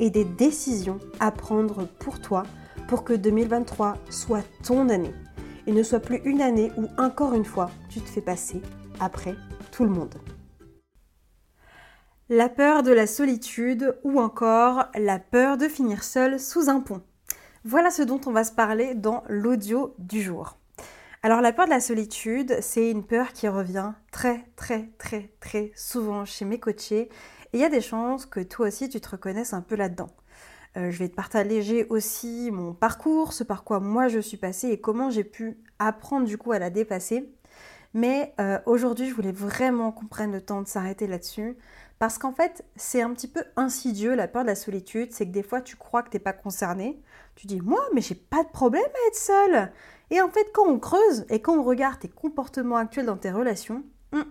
et des décisions à prendre pour toi pour que 2023 soit ton année et ne soit plus une année où encore une fois tu te fais passer après tout le monde. La peur de la solitude ou encore la peur de finir seul sous un pont. Voilà ce dont on va se parler dans l'audio du jour. Alors la peur de la solitude, c'est une peur qui revient très très très très souvent chez mes coachés et il y a des chances que toi aussi tu te reconnaisses un peu là-dedans. Euh, je vais te partager aussi mon parcours, ce par quoi moi je suis passée et comment j'ai pu apprendre du coup à la dépasser. Mais euh, aujourd'hui, je voulais vraiment qu'on prenne le temps de s'arrêter là-dessus. Parce qu'en fait, c'est un petit peu insidieux la peur de la solitude. C'est que des fois, tu crois que tu n'es pas concerné. Tu dis, moi, mais j'ai pas de problème à être seule. Et en fait, quand on creuse et quand on regarde tes comportements actuels dans tes relations, hum,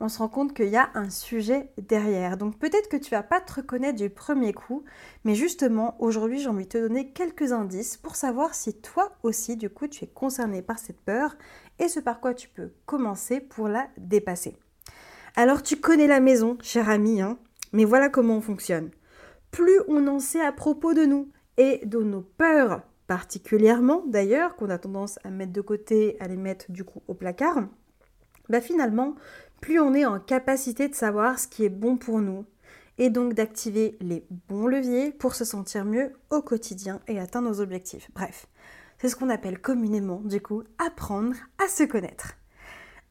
on se rend compte qu'il y a un sujet derrière. Donc peut-être que tu vas pas te reconnaître du premier coup, mais justement aujourd'hui j'ai envie de te donner quelques indices pour savoir si toi aussi du coup tu es concerné par cette peur et ce par quoi tu peux commencer pour la dépasser. Alors tu connais la maison, cher ami, hein mais voilà comment on fonctionne. Plus on en sait à propos de nous et de nos peurs particulièrement d'ailleurs, qu'on a tendance à mettre de côté, à les mettre du coup au placard, bah finalement, plus on est en capacité de savoir ce qui est bon pour nous et donc d'activer les bons leviers pour se sentir mieux au quotidien et atteindre nos objectifs. Bref, c'est ce qu'on appelle communément du coup apprendre à se connaître.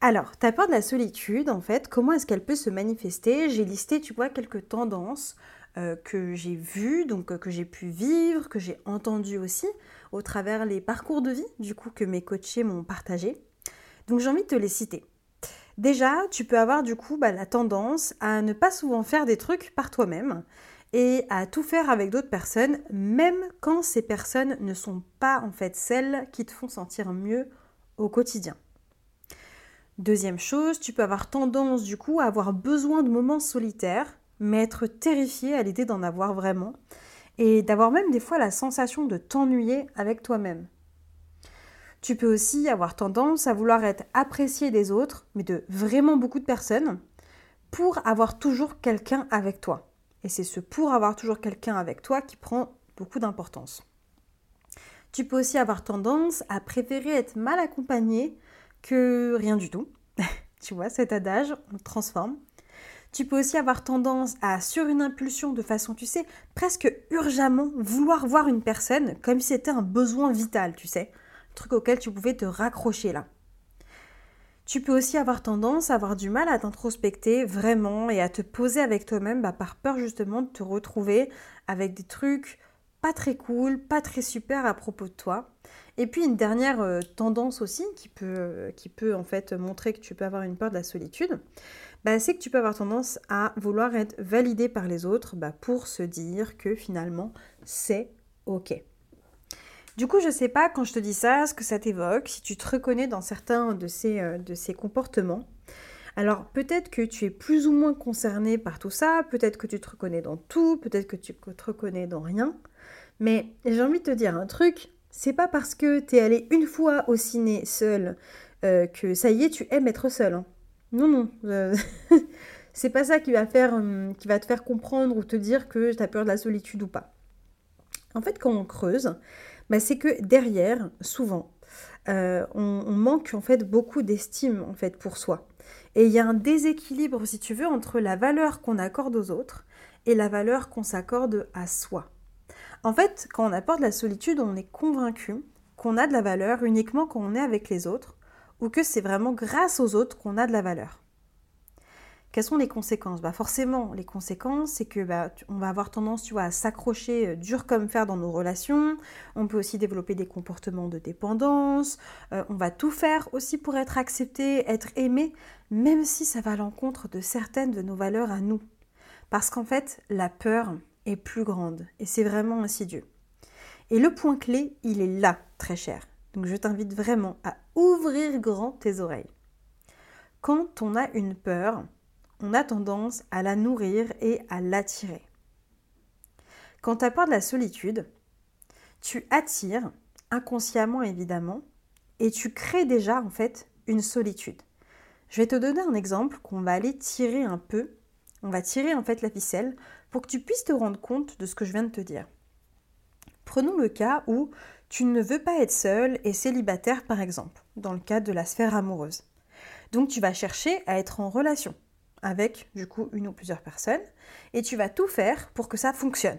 Alors, ta peur de la solitude, en fait, comment est-ce qu'elle peut se manifester? J'ai listé, tu vois, quelques tendances euh, que j'ai vues, donc euh, que j'ai pu vivre, que j'ai entendues aussi au travers les parcours de vie, du coup, que mes coachés m'ont partagé. Donc, j'ai envie de te les citer. Déjà, tu peux avoir du coup bah, la tendance à ne pas souvent faire des trucs par toi-même et à tout faire avec d'autres personnes, même quand ces personnes ne sont pas en fait celles qui te font sentir mieux au quotidien. Deuxième chose, tu peux avoir tendance du coup à avoir besoin de moments solitaires, mais être terrifié à l'idée d'en avoir vraiment, et d'avoir même des fois la sensation de t'ennuyer avec toi-même. Tu peux aussi avoir tendance à vouloir être apprécié des autres, mais de vraiment beaucoup de personnes, pour avoir toujours quelqu'un avec toi. Et c'est ce pour avoir toujours quelqu'un avec toi qui prend beaucoup d'importance. Tu peux aussi avoir tendance à préférer être mal accompagné que rien du tout. tu vois, cet adage, on le transforme. Tu peux aussi avoir tendance à, sur une impulsion de façon, tu sais, presque urgemment, vouloir voir une personne comme si c'était un besoin vital, tu sais truc auquel tu pouvais te raccrocher là. Tu peux aussi avoir tendance à avoir du mal à t'introspecter vraiment et à te poser avec toi-même bah, par peur justement de te retrouver avec des trucs pas très cool, pas très super à propos de toi. Et puis une dernière euh, tendance aussi qui peut, euh, qui peut en fait montrer que tu peux avoir une peur de la solitude, bah, c'est que tu peux avoir tendance à vouloir être validé par les autres bah, pour se dire que finalement c'est ok. Du coup, je ne sais pas quand je te dis ça, ce que ça t'évoque, si tu te reconnais dans certains de ces, euh, de ces comportements. Alors peut-être que tu es plus ou moins concerné par tout ça, peut-être que tu te reconnais dans tout, peut-être que tu te reconnais dans rien. Mais j'ai envie de te dire un truc, c'est pas parce que tu es allé une fois au ciné seul euh, que ça y est, tu aimes être seul. Hein. Non, non. Euh, c'est pas ça qui va, faire, hum, qui va te faire comprendre ou te dire que tu as peur de la solitude ou pas. En fait, quand on creuse, bah, c'est que derrière, souvent, euh, on, manque en fait beaucoup d'estime en fait pour soi. Et il y a un déséquilibre, si tu veux, entre la valeur qu'on accorde aux autres et la valeur qu'on s'accorde à soi. En fait, quand on apporte la solitude, on est convaincu qu'on a de la valeur uniquement quand on est avec les autres ou que c'est vraiment grâce aux autres qu'on a de la valeur. Quelles sont les conséquences? Bah Forcément, les conséquences, c'est que bah, on va avoir tendance tu à s'accrocher euh, dur comme fer dans nos relations. On peut aussi développer des comportements de dépendance. Euh, on va tout faire aussi pour être accepté, être aimé, même si ça va à l'encontre de certaines de nos valeurs à nous. Parce qu'en fait, la peur est plus grande et c'est vraiment insidieux. Et le point clé, il est là, très cher. Donc je t'invite vraiment à ouvrir grand tes oreilles. Quand on a une peur, on a tendance à la nourrir et à l'attirer. Quand tu as peur de la solitude, tu attires, inconsciemment évidemment, et tu crées déjà en fait une solitude. Je vais te donner un exemple qu'on va aller tirer un peu. On va tirer en fait la ficelle pour que tu puisses te rendre compte de ce que je viens de te dire. Prenons le cas où tu ne veux pas être seul et célibataire par exemple, dans le cadre de la sphère amoureuse. Donc tu vas chercher à être en relation avec du coup une ou plusieurs personnes et tu vas tout faire pour que ça fonctionne.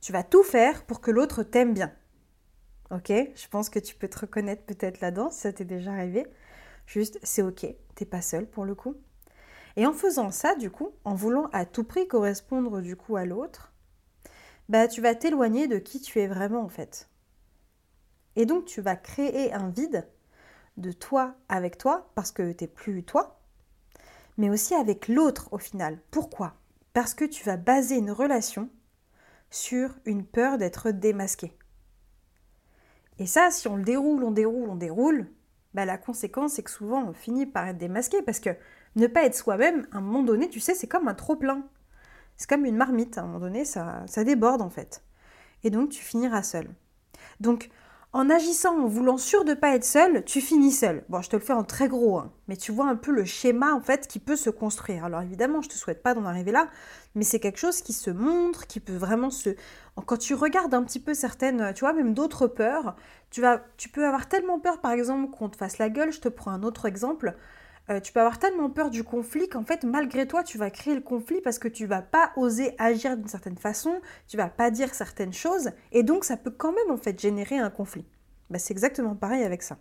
Tu vas tout faire pour que l'autre t'aime bien. Ok? Je pense que tu peux te reconnaître peut-être là-dedans ça t'est déjà arrivé. Juste, c'est ok, t'es pas seul pour le coup. Et en faisant ça, du coup, en voulant à tout prix correspondre du coup à l'autre, bah tu vas t'éloigner de qui tu es vraiment en fait. Et donc tu vas créer un vide de toi avec toi parce que t'es plus toi, mais aussi avec l'autre au final. Pourquoi? Parce que tu vas baser une relation sur une peur d'être démasqué. Et ça, si on le déroule, on déroule, on déroule, bah la conséquence, c'est que souvent on finit par être démasqué parce que ne pas être soi-même, à un moment donné, tu sais, c'est comme un trop-plein. C'est comme une marmite, à un moment donné, ça, ça déborde en fait. Et donc tu finiras seul. Donc en agissant, en voulant sûr de ne pas être seul, tu finis seul. Bon, je te le fais en très gros, hein, mais tu vois un peu le schéma en fait qui peut se construire. Alors évidemment, je te souhaite pas d'en arriver là, mais c'est quelque chose qui se montre, qui peut vraiment se. Quand tu regardes un petit peu certaines, tu vois, même d'autres peurs, tu vas, tu peux avoir tellement peur, par exemple, qu'on te fasse la gueule. Je te prends un autre exemple. Euh, tu peux avoir tellement peur du conflit qu'en fait, malgré toi, tu vas créer le conflit parce que tu vas pas oser agir d'une certaine façon, tu vas pas dire certaines choses, et donc ça peut quand même en fait générer un conflit. Bah, c'est exactement pareil avec ça.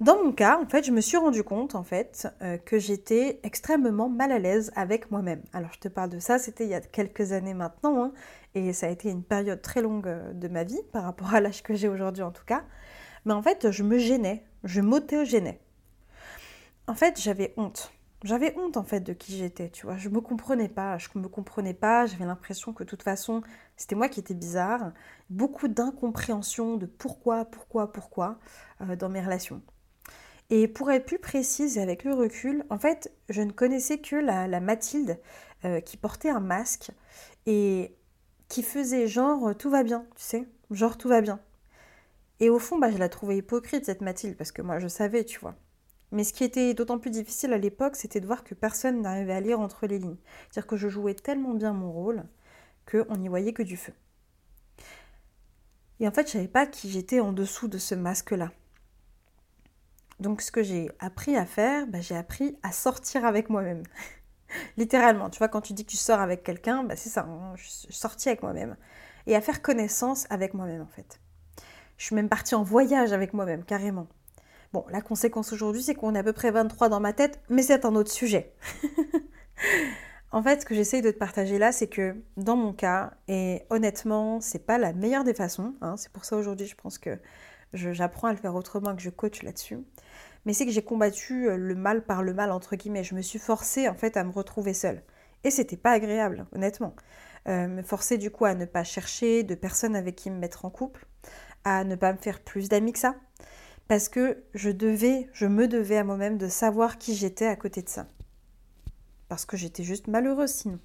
Dans mon cas, en fait, je me suis rendu compte en fait euh, que j'étais extrêmement mal à l'aise avec moi-même. Alors, je te parle de ça, c'était il y a quelques années maintenant, hein, et ça a été une période très longue euh, de ma vie par rapport à l'âge que j'ai aujourd'hui en tout cas. Mais en fait, je me gênais, je m'auto-gênais en fait, j'avais honte. J'avais honte en fait de qui j'étais, tu vois. Je me comprenais pas, je me comprenais pas, j'avais l'impression que de toute façon, c'était moi qui étais bizarre. Beaucoup d'incompréhension de pourquoi, pourquoi, pourquoi euh, dans mes relations. Et pour être plus précise et avec le recul, en fait, je ne connaissais que la, Mathilde euh, qui portait un masque et qui faisait genre euh, tout va bien, tu sais, genre tout va bien. Et au fond, bah, je la trouvais hypocrite cette Mathilde parce que moi je savais, tu vois. Mais ce qui était d'autant plus difficile à l'époque, c'était de voir que personne n'arrivait à lire entre les lignes. C'est-à-dire que je jouais tellement bien mon rôle qu'on n'y voyait que du feu. Et en fait, je ne savais pas qui j'étais en dessous de ce masque-là. Donc ce que j'ai appris à faire, bah, j'ai appris à sortir avec moi-même. Littéralement, tu vois, quand tu dis que tu sors avec quelqu'un, bah, c'est ça, hein, je suis sortie avec moi-même. Et à faire connaissance avec moi-même, en fait. Je suis même partie en voyage avec moi-même, carrément. Bon, la conséquence aujourd'hui, c'est qu'on est à peu près 23 dans ma tête, mais c'est un autre sujet. en fait, ce que j'essaye de te partager là, c'est que dans mon cas, et honnêtement, c'est pas la meilleure des façons, hein, c'est pour ça aujourd'hui, je pense que j'apprends à le faire autrement, que je coach là-dessus, mais c'est que j'ai combattu euh, le mal par le mal, entre guillemets. Je me suis forcée, en fait, à me retrouver seule. Et c'était pas agréable, honnêtement. Euh, me forcer, du coup, à ne pas chercher de personnes avec qui me mettre en couple, à ne pas me faire plus d'amis que ça, parce que je devais, je me devais à moi-même de savoir qui j'étais à côté de ça. Parce que j'étais juste malheureuse sinon.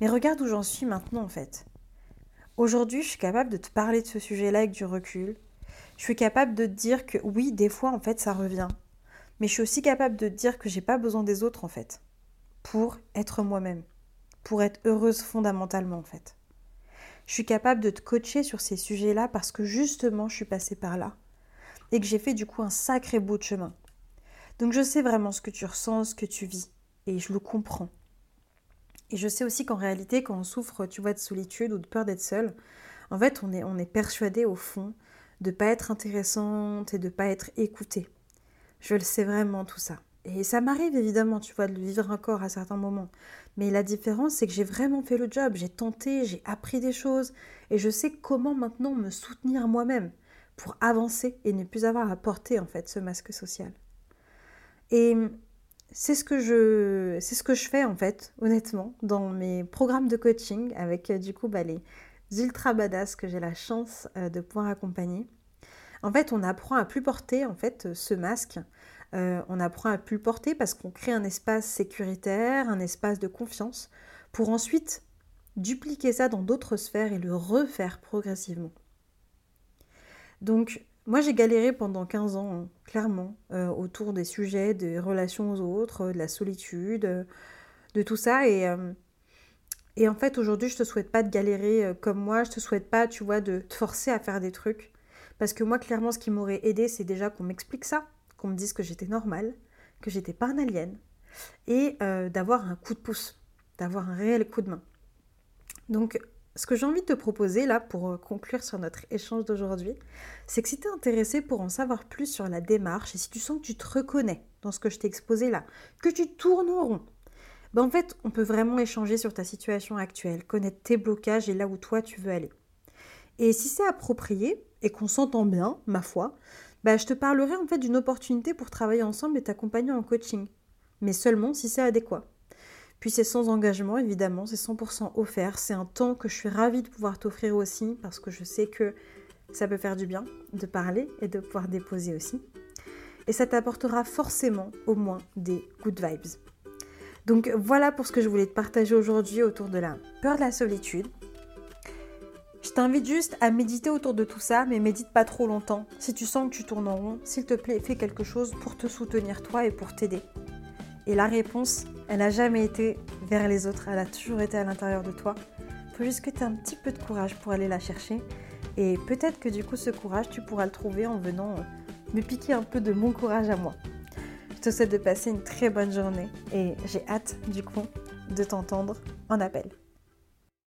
Mais regarde où j'en suis maintenant en fait. Aujourd'hui, je suis capable de te parler de ce sujet-là avec du recul. Je suis capable de te dire que oui, des fois en fait ça revient. Mais je suis aussi capable de te dire que j'ai pas besoin des autres en fait. Pour être moi-même. Pour être heureuse fondamentalement en fait. Je suis capable de te coacher sur ces sujets-là parce que justement je suis passée par là et que j'ai fait du coup un sacré bout de chemin. Donc je sais vraiment ce que tu ressens, ce que tu vis, et je le comprends. Et je sais aussi qu'en réalité, quand on souffre, tu vois, de solitude ou de peur d'être seul, en fait, on est, on est persuadé au fond de pas être intéressante et de pas être écoutée. Je le sais vraiment tout ça. Et ça m'arrive évidemment, tu vois, de le vivre encore à certains moments. Mais la différence, c'est que j'ai vraiment fait le job, j'ai tenté, j'ai appris des choses, et je sais comment maintenant me soutenir moi-même pour avancer et ne plus avoir à porter en fait ce masque social. Et c'est ce que je c'est fais en fait honnêtement dans mes programmes de coaching avec euh, du coup bah, les ultra badass que j'ai la chance euh, de pouvoir accompagner. En fait, on apprend à plus porter en fait ce masque. Euh, on apprend à plus porter parce qu'on crée un espace sécuritaire, un espace de confiance pour ensuite dupliquer ça dans d'autres sphères et le refaire progressivement. Donc, moi, j'ai galéré pendant 15 ans, hein, clairement, euh, autour des sujets des relations aux autres, de la solitude, euh, de tout ça. Et, euh, et en fait, aujourd'hui, je te souhaite pas de galérer comme moi. Je te souhaite pas, tu vois, de te forcer à faire des trucs. Parce que moi, clairement, ce qui m'aurait aidé, c'est déjà qu'on m'explique ça, qu'on me dise que j'étais normale, que j'étais pas un alien, et d'avoir un coup de pouce, d'avoir un réel coup de main. Donc, ce que j'ai envie de te proposer là pour euh, conclure sur notre échange d'aujourd'hui, c'est que si tu es intéressé pour en savoir plus sur la démarche et si tu sens que tu te reconnais dans ce que je t'ai exposé là, que tu tournes en rond, ben en fait, on peut vraiment échanger sur ta situation actuelle, connaître tes blocages et là où toi tu veux aller. Et si c'est approprié et qu'on s'entend bien, ma foi, ben je te parlerai en fait d'une opportunité pour travailler ensemble et t'accompagner en coaching, mais seulement si c'est adéquat. Puis c'est sans engagement, évidemment, c'est 100% offert. C'est un temps que je suis ravie de pouvoir t'offrir aussi parce que je sais que ça peut faire du bien de parler et de pouvoir déposer aussi. Et ça t'apportera forcément au moins des good vibes. Donc voilà pour ce que je voulais te partager aujourd'hui autour de la peur de la solitude. Je t'invite juste à méditer autour de tout ça, mais médite pas trop longtemps. Si tu sens que tu tournes en rond, s'il te plaît, fais quelque chose pour te soutenir toi et pour t'aider. Et la réponse, elle n'a jamais été vers les autres, elle a toujours été à l'intérieur de toi. Il faut juste que tu aies un petit peu de courage pour aller la chercher. Et peut-être que du coup, ce courage, tu pourras le trouver en venant euh, me piquer un peu de mon courage à moi. Je te souhaite de passer une très bonne journée et j'ai hâte du coup de t'entendre en appel.